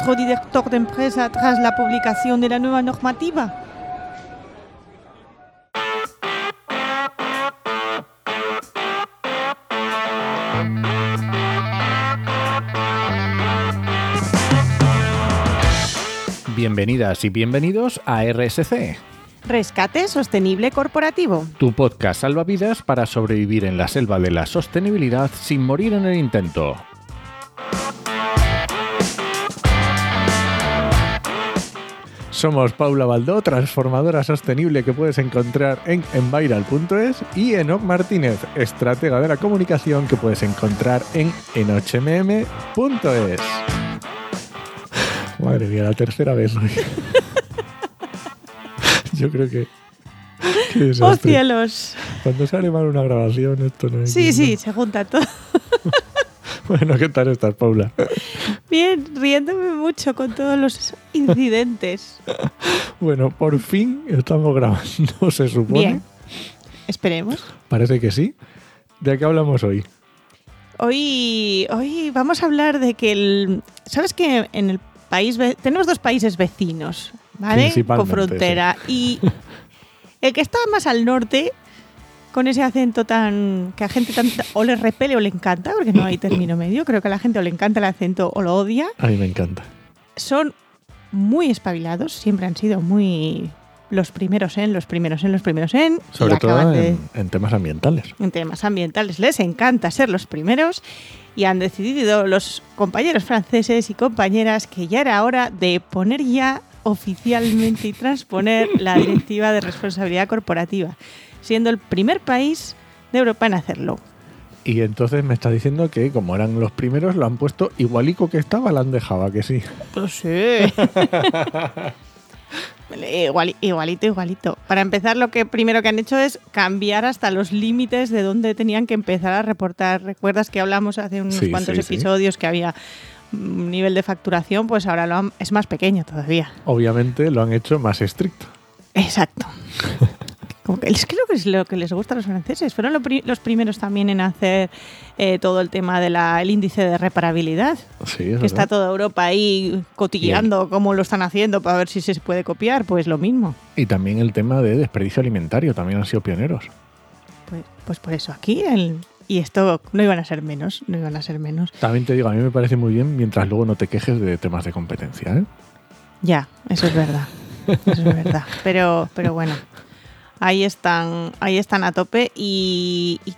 otro director de empresa tras la publicación de la nueva normativa? Bienvenidas y bienvenidos a RSC, Rescate Sostenible Corporativo. tu podcast salvavidas para sobrevivir en la selva de la sostenibilidad sin morir en el intento. Somos Paula Baldó, transformadora sostenible que puedes encontrar en enviral.es y Enoch Martínez, estratega de la comunicación que puedes encontrar en enochmm.es. Madre mía, la tercera vez hoy. Yo creo que... ¡Oh, cielos! Cuando sale mal una grabación, esto no es. Sí, sí, se junta todo. Bueno, ¿qué tal estás, Paula? Bien, riéndome mucho con todos los incidentes. Bueno, por fin estamos grabando, se supone. Bien. Esperemos. Parece que sí. ¿De qué hablamos hoy? Hoy, hoy vamos a hablar de que el. ¿Sabes que en el país. Tenemos dos países vecinos, ¿vale? Con frontera. Y el que está más al norte, con ese acento tan. que a gente tan, o le repele o le encanta, porque no hay término medio. Creo que a la gente o le encanta el acento o lo odia. A mí me encanta. Son muy espabilados, siempre han sido muy. los primeros en, los primeros en, los primeros en. Sobre todo en temas ambientales. en temas ambientales les encanta ser los primeros y han decidido los compañeros franceses y compañeras que ya era hora de poner ya oficialmente y transponer la directiva de responsabilidad corporativa, siendo el primer país de Europa en hacerlo. Y entonces me está diciendo que, como eran los primeros, lo han puesto igualico que estaba, la han dejado, ¿a que sí. Pues sí. Igual- igualito, igualito. Para empezar, lo que primero que han hecho es cambiar hasta los límites de donde tenían que empezar a reportar. ¿Recuerdas que hablamos hace unos Sí, cuantos sí, sí. episodios que había un nivel de facturación? Pues ahora lo han- es más pequeño todavía. Obviamente lo han hecho más estricto. Exacto. Es creo que es lo que les gusta a los franceses. Fueron lo pri- los primeros también en hacer eh, todo el tema del índice de reparabilidad. Sí, es que está toda Europa ahí cotilleando cómo lo están haciendo para ver si se puede copiar, pues lo mismo. Y también el tema de desperdicio alimentario, también han sido pioneros. Pues, pues por eso aquí el, y esto no iban a ser menos, no iban a ser menos. También te digo, a mí me parece muy bien mientras luego no te quejes de temas de competencia. ¿eh? Ya, eso es verdad. Eso es verdad. Pero, pero bueno, ahí están, ahí están a tope y, y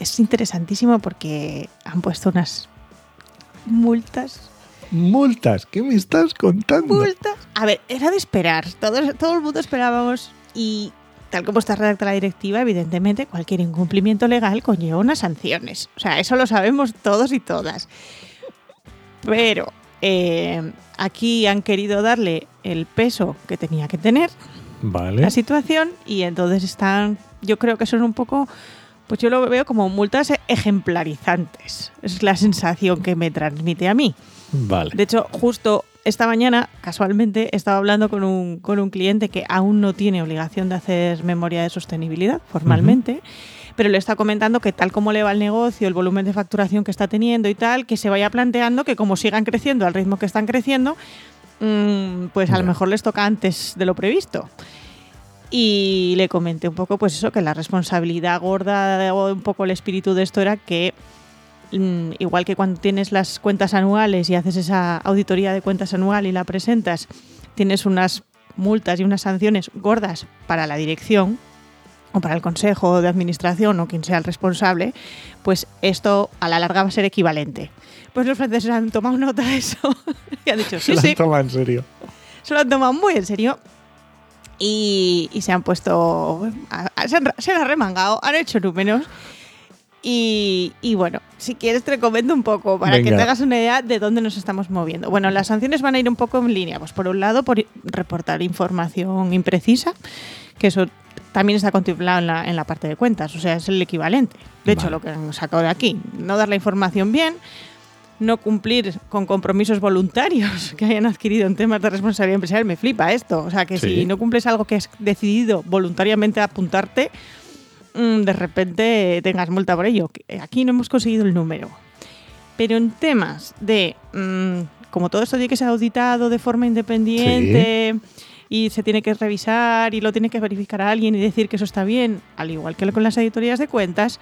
es interesantísimo porque han puesto unas multas. Multas, ¿qué me estás contando? Multas. A ver, era de esperar. Todo, todo el mundo esperábamos y tal como está redactada la directiva, evidentemente cualquier incumplimiento legal conlleva unas sanciones. O sea, eso lo sabemos todos y todas. Pero eh, aquí han querido darle el peso que tenía que tener Vale. la situación y entonces están, yo creo que son un poco, pues yo lo veo como multas ejemplarizantes. Es la sensación que me transmite a mí. Vale. De hecho, justo esta mañana, casualmente, estaba hablando con un, con un cliente que aún no tiene obligación de hacer memoria de sostenibilidad formalmente, pero le está comentando que tal como le va el negocio, el volumen de facturación que está teniendo y tal, que se vaya planteando que como sigan creciendo al ritmo que están creciendo, pues a lo mejor les toca antes de lo previsto. Y le comenté un poco, pues eso, que la responsabilidad gorda o un poco el espíritu de esto era que mm, igual que cuando tienes las cuentas anuales y haces esa auditoría de cuentas anual y la presentas, tienes unas multas y unas sanciones gordas para la dirección o para el consejo de administración o quien sea el responsable, pues esto a la larga va a ser equivalente. Pues los franceses han tomado nota de eso y han dicho, Se sí, la sí, han tomado en serio. se lo han tomado muy en serio y, y se han puesto. se, han, se han arremangado, han hecho números. Y, y bueno, si quieres te comento un poco para que te hagas una idea de dónde nos estamos moviendo. Bueno, las sanciones van a ir un poco en línea. Pues por un lado, por reportar información imprecisa, que eso también está contemplado en la, en la parte de cuentas, o sea, es el equivalente. De hecho, lo que han sacado de aquí, no dar la información bien, no cumplir con compromisos voluntarios que hayan adquirido en temas de responsabilidad empresarial, me flipa esto. O sea, que Sí. si no cumples algo que has decidido voluntariamente apuntarte, mm, de repente tengas multa por ello. Que Aquí no hemos conseguido el número. Pero en temas de mm, como todo esto tiene que ser auditado de forma independiente y se tiene que revisar y lo tiene que verificar a alguien y decir que eso está bien, al igual que con las auditorías de cuentas,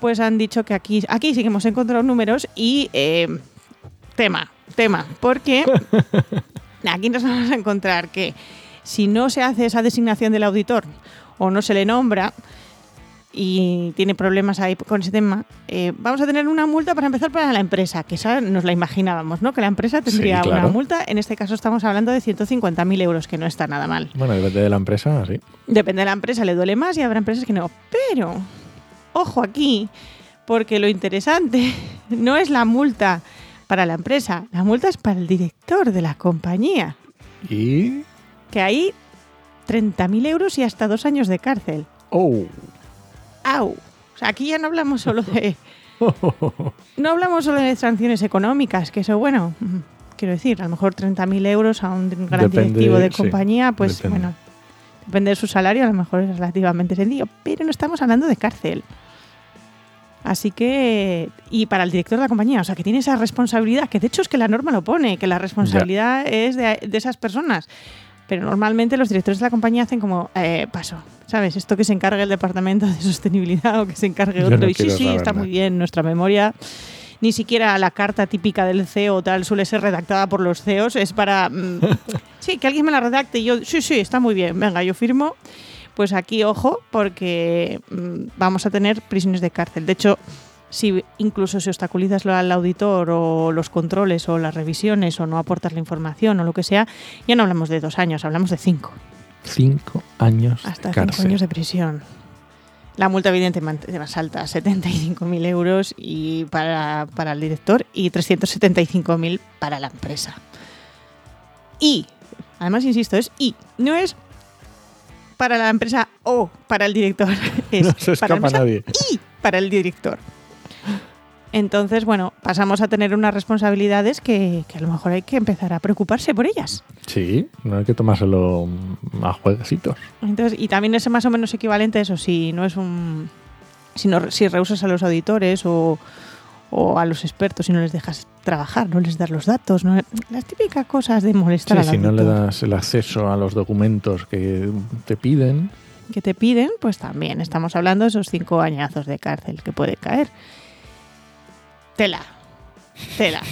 pues han dicho que aquí, aquí sí que hemos encontrado números y eh, tema, tema, porque aquí nos vamos a encontrar que si no se hace esa designación del auditor o no se le nombra, y tiene problemas ahí con ese tema, eh, vamos a tener una multa para empezar para la empresa, que esa nos la imaginábamos, ¿no? Que la empresa tendría una multa. En este caso estamos hablando de 150.000 euros, que no está nada mal. Bueno, depende de la empresa, sí. Depende de la empresa, le duele más y habrá empresas que no. Pero, ojo aquí, porque lo interesante no es la multa para la empresa, la multa es para el director de la compañía. ¿Y? Que hay 30.000 euros y hasta dos años de cárcel. ¡Oh! ¡Au! O sea, aquí ya no hablamos solo de. No hablamos solo de sanciones económicas, que eso, bueno, quiero decir, a lo mejor 30.000 euros a un gran directivo de compañía, pues bueno, depende de su salario, a lo mejor es relativamente sencillo, pero no estamos hablando de cárcel. Así que, y para el director de la compañía, o sea, que tiene esa responsabilidad, que de hecho es que la norma lo pone, que la responsabilidad es de, de, esas personas. Pero normalmente los directores de la compañía hacen como, eh, paso, ¿sabes? Esto que se encargue el departamento de sostenibilidad o que se encargue otro. y sí, sí, está muy bien, nuestra memoria. Ni siquiera la carta típica del CEO tal suele ser redactada por los CEOs, es para, mm, sí, que alguien me la redacte y yo, sí, sí, está muy bien, venga, yo firmo. Pues aquí, ojo, porque mm, vamos a tener prisiones de cárcel. De hecho, si incluso se obstaculizas al auditor o los controles o las revisiones o no aportas la información o lo que sea, ya no hablamos de dos años, hablamos de cinco. Cinco años. Hasta cinco años de prisión. La multa evidentemente más alta, 75.000 euros y para, para el director y 375.000 para la empresa. Y, además insisto, es y, no es para la empresa o para el director. Es no se escapa para nadie. Y para el director. Entonces, bueno, pasamos a tener unas responsabilidades que, que, a lo mejor hay que empezar a preocuparse por ellas. Sí, no hay que tomárselo a jueguecitos. Entonces, y también es más o menos equivalente a eso, si no es un. Si, no, si rehusas a los auditores o, o a los expertos y no les dejas trabajar, no les das los datos, ¿no? las típicas cosas de molestar sí, al si no le das el acceso a los documentos que te piden. Que te piden, pues también estamos hablando de esos cinco añazos de cárcel que puede caer. Tela. Tela.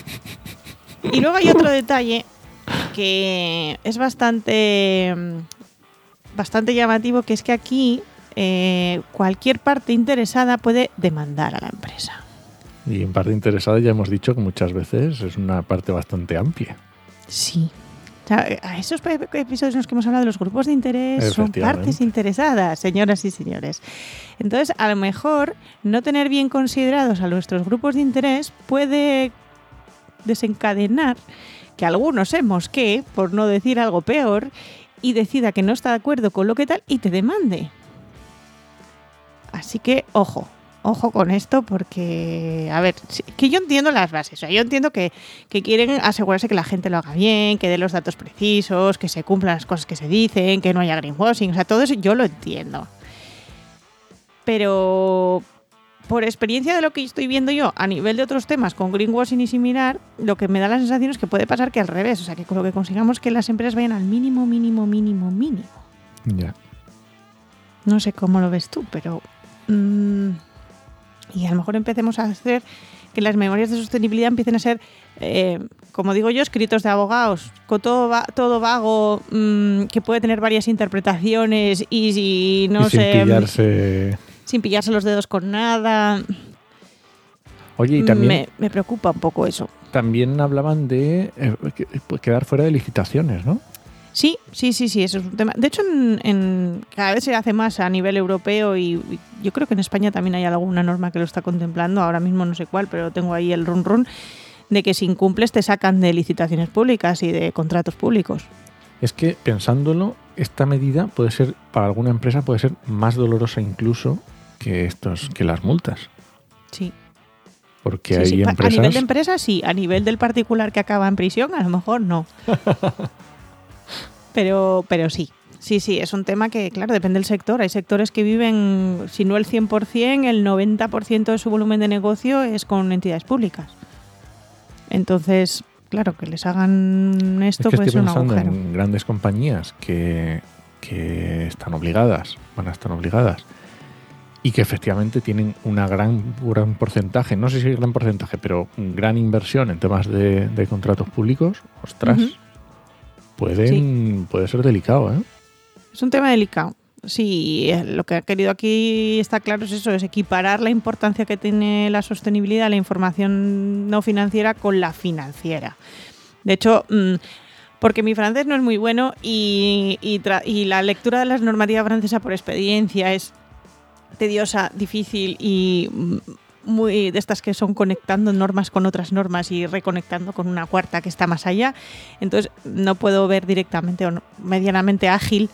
Y luego hay otro detalle que es bastante, bastante llamativo, que es que aquí eh, cualquier parte interesada puede demandar a la empresa. Y en parte interesada ya hemos dicho que muchas veces es una parte bastante amplia. Sí. O sea, a esos episodios en los que hemos hablado de los grupos de interés son partes interesadas, señoras y señores. Entonces, a lo mejor no tener bien considerados a nuestros grupos de interés puede desencadenar que algunos se mosquee, por no decir algo peor, y decida que no está de acuerdo con lo que tal y te demande. Así que, ojo, ojo con esto porque, a ver, que yo entiendo las bases, o sea, yo entiendo que, que, quieren asegurarse que la gente lo haga bien, que dé los datos precisos, que se cumplan las cosas que se dicen, que no haya greenwashing, o sea, todo eso yo lo entiendo. Pero por experiencia de lo que estoy viendo yo a nivel de otros temas con greenwashing y similar, lo que me da la sensación es que puede pasar que al revés, o sea, que con lo que consigamos que las empresas vayan al mínimo, mínimo, mínimo, mínimo. Ya. No sé cómo lo ves tú, pero... Mmm, y a lo mejor empecemos a hacer que las memorias de sostenibilidad empiecen a ser, eh, como digo yo, escritos de abogados, con todo, va, todo vago, mmm, que puede tener varias interpretaciones y, si no y sé... Sin pillarse... Sin pillarse los dedos con nada. Oye, y también... Me, me preocupa un poco eso. También hablaban de eh, quedar fuera de licitaciones, ¿no? Sí, sí, sí, sí, eso es un tema. De hecho, en, en, cada vez se hace más a nivel europeo y, y, yo creo que en España también hay alguna norma que lo está contemplando. Ahora mismo no sé cuál, pero tengo ahí el run run de que si incumples te sacan de licitaciones públicas y de contratos públicos. Es que pensándolo, esta medida puede ser para alguna empresa puede ser más dolorosa incluso que estos que las multas. Sí. Porque sí, hay sí. empresas. A nivel de empresa sí, a nivel del particular que acaba en prisión a lo mejor no. pero, pero sí. Sí, sí, es un tema que, claro, depende del sector. Hay sectores que viven, si no el 100%, el 90% de su volumen de negocio es con entidades públicas. Entonces, claro, que les hagan esto es que puede estoy ser un pensando en grandes compañías que, que están obligadas, van a estar obligadas, y que efectivamente tienen una gran, un gran porcentaje, no sé si gran porcentaje, pero gran inversión en temas de, de contratos públicos, ostras. Pueden, puede ser delicado, ¿eh? Es un tema delicado. Sí, eh, lo que ha querido aquí está claro es eso, es equiparar la importancia que tiene la sostenibilidad, la información no financiera con la financiera. De hecho, mm, porque mi francés no es muy bueno y, y y la lectura de las normativas francesas por experiencia es tediosa, difícil y mm, muy de estas que son conectando normas con otras normas y reconectando con una cuarta que está más allá. Entonces no puedo ver directamente o medianamente ágil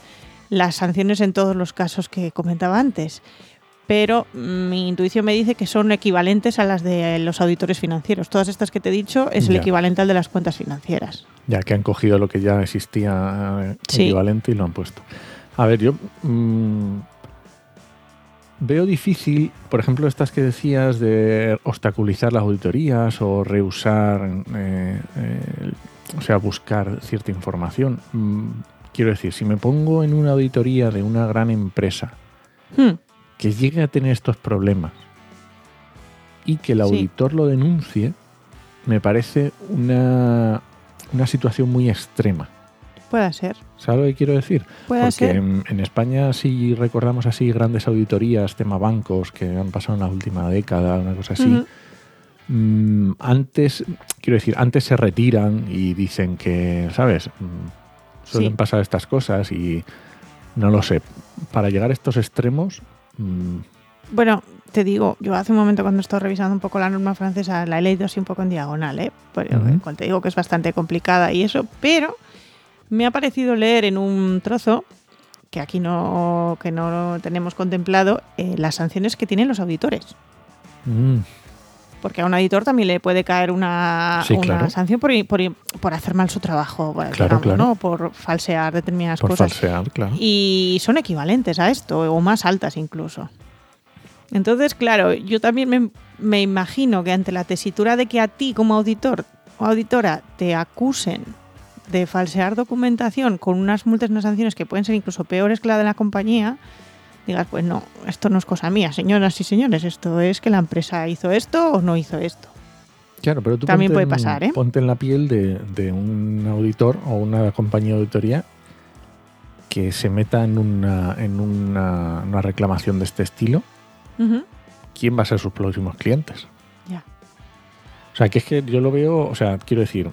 las sanciones en todos los casos que comentaba antes. Pero mi intuición me dice que son equivalentes a las de los auditores financieros. Todas estas que te he dicho es el Ya. equivalente al de las cuentas financieras. Ya que han cogido lo que ya existía eh, Sí. equivalente y lo han puesto. A ver, yo mm, veo difícil, por ejemplo, estas que decías de obstaculizar las auditorías o rehusar, eh, eh, o sea, buscar cierta información. Mm, quiero decir, si me pongo en una auditoría de una gran empresa Hmm, que llegue a tener estos problemas y que el Sí. auditor lo denuncie, me parece una, una situación muy extrema. Puede ser. ¿Sabes lo que quiero decir? Puede Porque ser. en, en España, si recordamos así grandes auditorías, tema bancos, que han pasado en la última década, una cosa así, Ujú. mm, antes, quiero decir, antes se retiran y dicen que, ¿sabes? Mm, suelen Sí. pasar estas cosas y no lo sé. Para llegar a estos extremos, mm, Bueno, te digo, yo hace un momento cuando estaba revisando un poco la norma francesa, la he leído así un poco en diagonal, ¿eh? Pero, Ujú. cual te digo que es bastante complicada y eso, pero me ha parecido leer en un trozo que aquí no, que no tenemos contemplado eh, las sanciones que tienen los auditores. mm, Porque a un auditor también le puede caer una, Sí, una claro. sanción por, por, por hacer mal su trabajo, bueno, Claro, digamos, claro. ¿no? por falsear determinadas por cosas. falsear, claro. Y son equivalentes a esto, o más altas incluso. Entonces, claro, yo también me, me imagino que ante la tesitura de que a ti como auditor o auditora te acusen de falsear documentación con unas multas y unas sanciones que pueden ser incluso peores que la de la compañía, digas, pues no, esto no es cosa mía, señoras y señores, esto es que la empresa hizo esto o no hizo esto. Claro, pero tú También puede en- pasar, ¿eh? Ponte en la piel de, de un auditor o una compañía de auditoría que se meta en una, en una, una reclamación de este estilo. ¿Quién va a ser sus próximos clientes? Ya. O sea, que es que yo lo veo, o sea, quiero decir,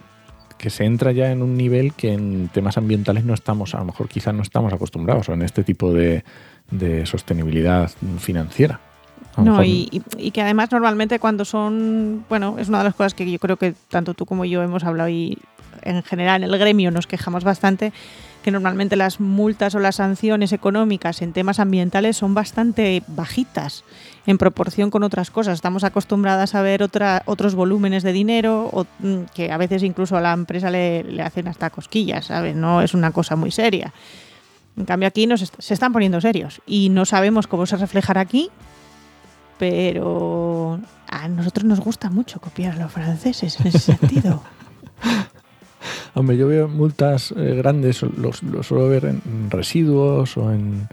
que se entra ya en un nivel que en temas ambientales no estamos, a lo mejor quizás no estamos acostumbrados, o en este tipo de, de sostenibilidad financiera. No, y- y que además normalmente cuando son, bueno, es una de las cosas que yo creo que tanto tú como yo hemos hablado y en general en el gremio nos quejamos bastante, que normalmente las multas o las sanciones económicas en temas ambientales son bastante bajitas en proporción con otras cosas. Estamos acostumbradas a ver otra, otros volúmenes de dinero o, mm, que a veces incluso a la empresa le, le hacen hasta cosquillas, ¿sabes? No es una cosa muy seria. En cambio aquí nos est- se están poniendo serios y no sabemos cómo se reflejará aquí, pero a nosotros nos gusta mucho copiar a los franceses en ese sentido. Hombre, yo veo multas eh, grandes, los, los suelo ver en residuos o en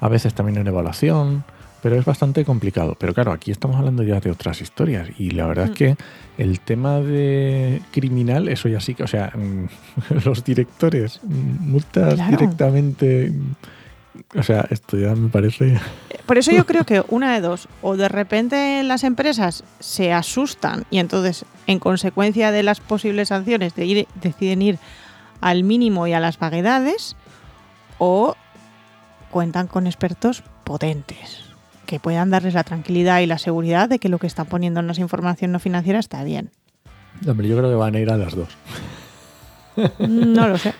a veces también en evaluación, pero es bastante complicado. Pero claro, aquí estamos hablando ya de otras historias y la verdad es Mm. que el tema de criminal, eso ya sí que, o sea, mm, los directores, mm, multas Claro. directamente, o sea, esto ya me parece... Por eso yo creo que una de dos, o de repente las empresas se asustan y entonces, en consecuencia de las posibles sanciones, de ir- deciden ir al mínimo y a las vaguedades, o cuentan con expertos potentes que puedan darles la tranquilidad y la seguridad de que lo que están poniendo en la información no financiera está bien. Hombre, yo creo que van a ir a las dos. No lo sé.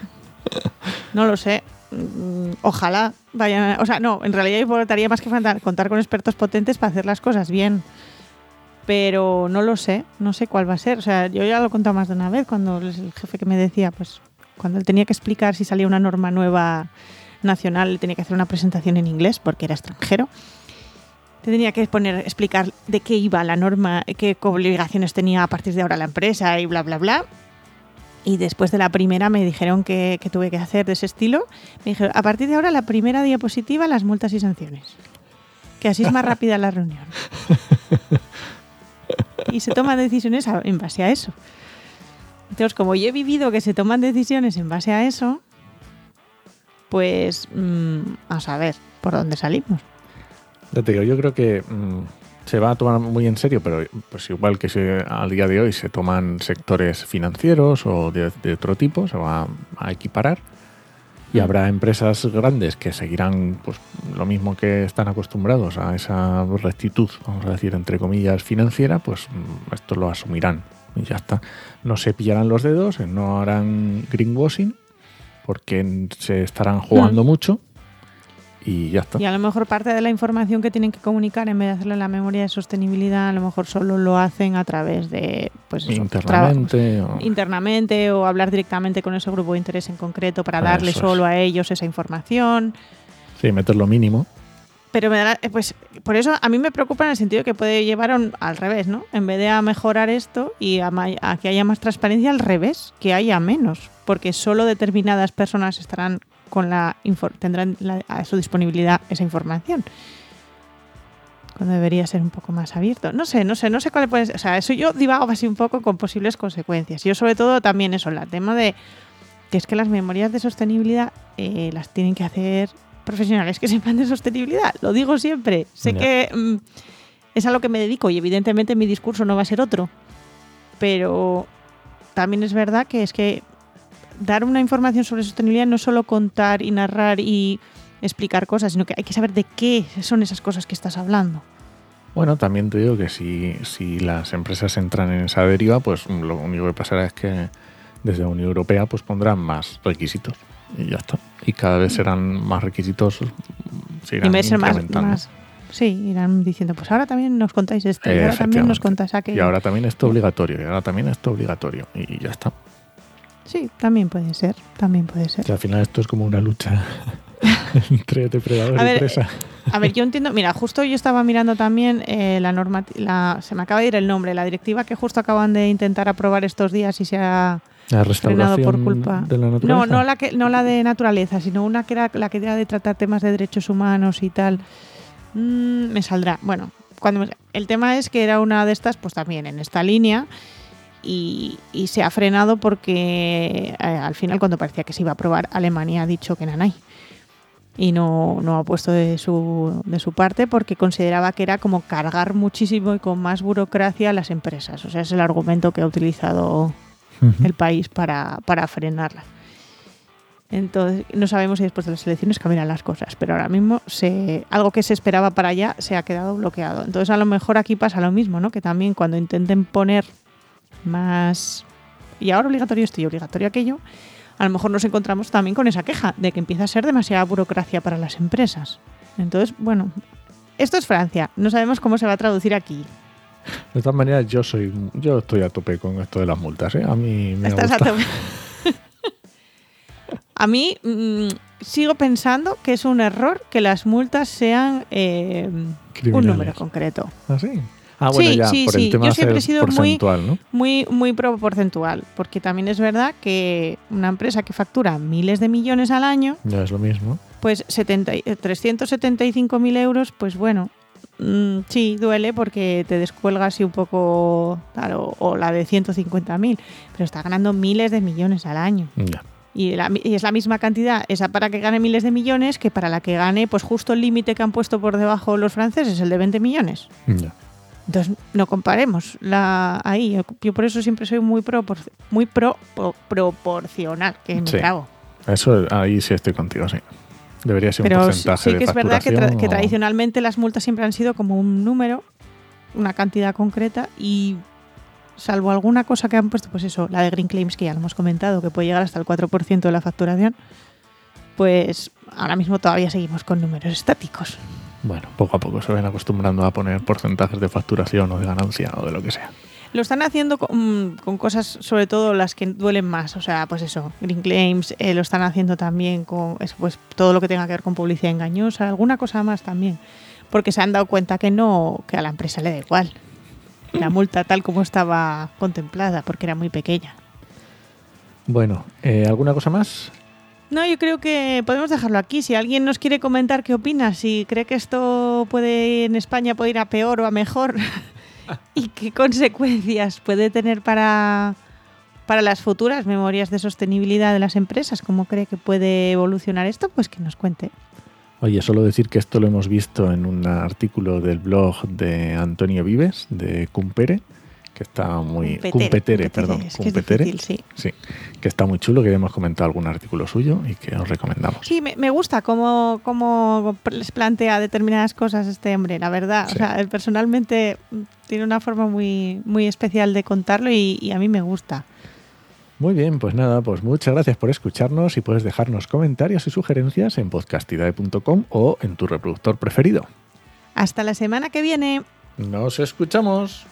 No lo sé. Mm, Ojalá vayan. a- o sea, no, en realidad importaría más que contar con expertos potentes para hacer las cosas bien. Pero no lo sé, no sé cuál va a ser. O sea, yo ya lo he contado más de una vez cuando el jefe que me decía, pues, cuando él tenía que explicar si salía una norma nueva nacional, le tenía que hacer una presentación en inglés porque era extranjero. Te tenía que poner, explicar de qué iba la norma, qué obligaciones tenía a partir de ahora la empresa y bla, bla, bla Y después de la primera me dijeron que, que tuve que hacer de ese estilo. Me dijeron, a partir de ahora la primera diapositiva, las multas y sanciones. Que así es más rápida la reunión. y se toman decisiones en base a eso. Entonces, como yo he vivido que se toman decisiones en base a eso, pues mm, a saber por dónde salimos. Ya te digo, yo creo que mm, se va a tomar muy en serio, pero pues igual que se, al día de hoy se toman sectores financieros o de, de otro tipo, se va a equiparar. Y Mm. habrá empresas grandes que seguirán pues lo mismo que están acostumbrados a esa rectitud, vamos a decir, entre comillas, financiera, pues mm, esto lo asumirán. Y ya está. No se pillarán los dedos, no harán greenwashing, porque se estarán jugando mucho. Y ya está. Y a lo mejor parte de la información que tienen que comunicar, en vez de hacerla en la memoria de sostenibilidad, a lo mejor solo lo hacen a través de pues eso, Internamente. o- internamente o hablar directamente con ese grupo de interés en concreto para darle Eso es. solo a ellos esa información. Sí, meter lo mínimo. Pero me da, eh, pues por eso a mí me preocupa en el sentido que puede llevar un- al revés, ¿no? En vez de a mejorar esto y a que haya más transparencia, al revés, que haya menos, porque solo determinadas personas estarán con la tendrán la- a su disponibilidad esa información. Cuando debería ser un poco más abierto. No sé, no sé, no sé cuál puede ser. O sea, eso yo divago así un poco con posibles consecuencias. Yo sobre todo también eso, el tema de que es que las memorias de sostenibilidad eh, las tienen que hacer profesionales que sepan de sostenibilidad. Lo digo siempre. Sé que mm, es a lo que me dedico y evidentemente mi discurso no va a ser otro. Pero también es verdad que es que dar una información sobre sostenibilidad no es solo contar y narrar y explicar cosas, sino que hay que saber de qué son esas cosas que estás hablando. Bueno, también te digo que si, si las empresas entran en esa deriva, pues lo único que pasará es que desde la Unión Europea pues pondrán más requisitos y ya está. Y cada vez serán más requisitos, se Y irán ser más, incrementando. más- Sí, irán diciendo, pues ahora también nos contáis esto, y ahora también nos contáis aquello. Y ahora también esto obligatorio, y ahora también esto obligatorio, y ya está. Sí, también puede ser, también puede ser. Que al final esto es como una lucha entre depredador A y ver, presa. A ver, yo entiendo, mira, justo yo estaba mirando también eh, la norma, la, se me acaba de ir el nombre, la directiva que justo acaban de intentar aprobar estos días y se ha La restauración por culpa. de la No, no la que, no la de naturaleza, sino una que era la que era de tratar temas de derechos humanos y tal. Mm, me saldrá. Bueno, cuando me- el tema es que era una de estas, pues también en esta línea. Y, y se ha frenado porque eh, al final, cuando parecía que se iba a aprobar, Alemania ha dicho que nanay. Y no, no ha puesto de su, de su parte porque consideraba que era como cargar muchísimo y con más burocracia a las empresas. O sea, es el argumento que ha utilizado el país para, para frenarla. Entonces, no sabemos si después de las elecciones cambiarán las cosas, pero ahora mismo se, algo que se esperaba para allá se ha quedado bloqueado. Entonces, a lo mejor aquí pasa lo mismo, ¿no? Que también cuando intenten poner más. Y ahora obligatorio esto y obligatorio aquello, a lo mejor nos encontramos también con esa queja de que empieza a ser demasiada burocracia para las empresas. Entonces, bueno, esto es Francia, no sabemos cómo se va a traducir aquí. De todas maneras, yo soy, yo estoy a tope con esto de las multas, ¿eh? A mí me Estás a gusta. tope. A mí mm, sigo pensando que es un error que las multas sean eh, un número concreto. ¿Ah, sí? Ah, bueno, Sí, ya, sí, por sí. el tema Yo siempre he sido muy- ¿no? Muy, muy pro porcentual, porque también es verdad que una empresa que factura miles de millones al año, Ya es lo mismo. pues 70 y- eh, 375.000 euros, pues bueno, mm, sí, duele porque te descuelga así un poco, claro, o la de 150.000, pero está ganando miles de millones al año. Ya. Y, la- y es la misma cantidad, esa para que gane miles de millones, que para la que gane, pues justo el límite que han puesto por debajo los franceses, el de 20 millones. Ya. Entonces, no comparemos la ahí. Yo, yo por eso siempre soy muy, propor- muy pro, pro- proporcional, que me Sí. trago. Eso ahí sí estoy contigo, sí. Debería ser un Pero sí, porcentaje sí que de es verdad que, tra- que tradicionalmente las multas siempre han sido como un número, una cantidad concreta y salvo alguna cosa que han puesto, pues eso, la de Green Claims que ya lo hemos comentado, que puede llegar hasta el 4% de la facturación, pues ahora mismo todavía seguimos con números estáticos. Bueno, poco a poco se ven acostumbrando a poner porcentajes de facturación o de ganancia o de lo que sea. Lo están haciendo con, con cosas, sobre todo las que duelen más. O sea, pues eso, Green Claims, eh, lo están haciendo también con eso, pues, todo lo que tenga que ver con publicidad engañosa, alguna cosa más también. Porque se han dado cuenta que no, que a la empresa le da igual. La multa tal como estaba contemplada, porque era muy pequeña. Bueno, eh, ¿alguna cosa más? No, yo creo que podemos dejarlo aquí. Si alguien nos quiere comentar qué opina, si cree que esto puede en España puede ir a peor o a mejor y qué consecuencias puede tener para, para las futuras memorias de sostenibilidad de las empresas, cómo cree que puede evolucionar esto, pues que nos cuente. Oye, solo decir que esto lo hemos visto en un artículo del blog de Antonio Vives, de Cumpere, que está muy... Cumpetere, perdón. Es que es difícil, sí. Sí, que está muy chulo, que hemos comentado algún artículo suyo y que os recomendamos. Sí, me, me gusta cómo, cómo les plantea determinadas cosas este hombre, la verdad. O sea, él personalmente tiene una forma muy, muy especial de contarlo y, y a mí me gusta. Muy bien, pues nada, pues muchas gracias por escucharnos y puedes dejarnos comentarios y sugerencias en podcastidae.com o en tu reproductor preferido. Hasta la semana que viene. Nos escuchamos.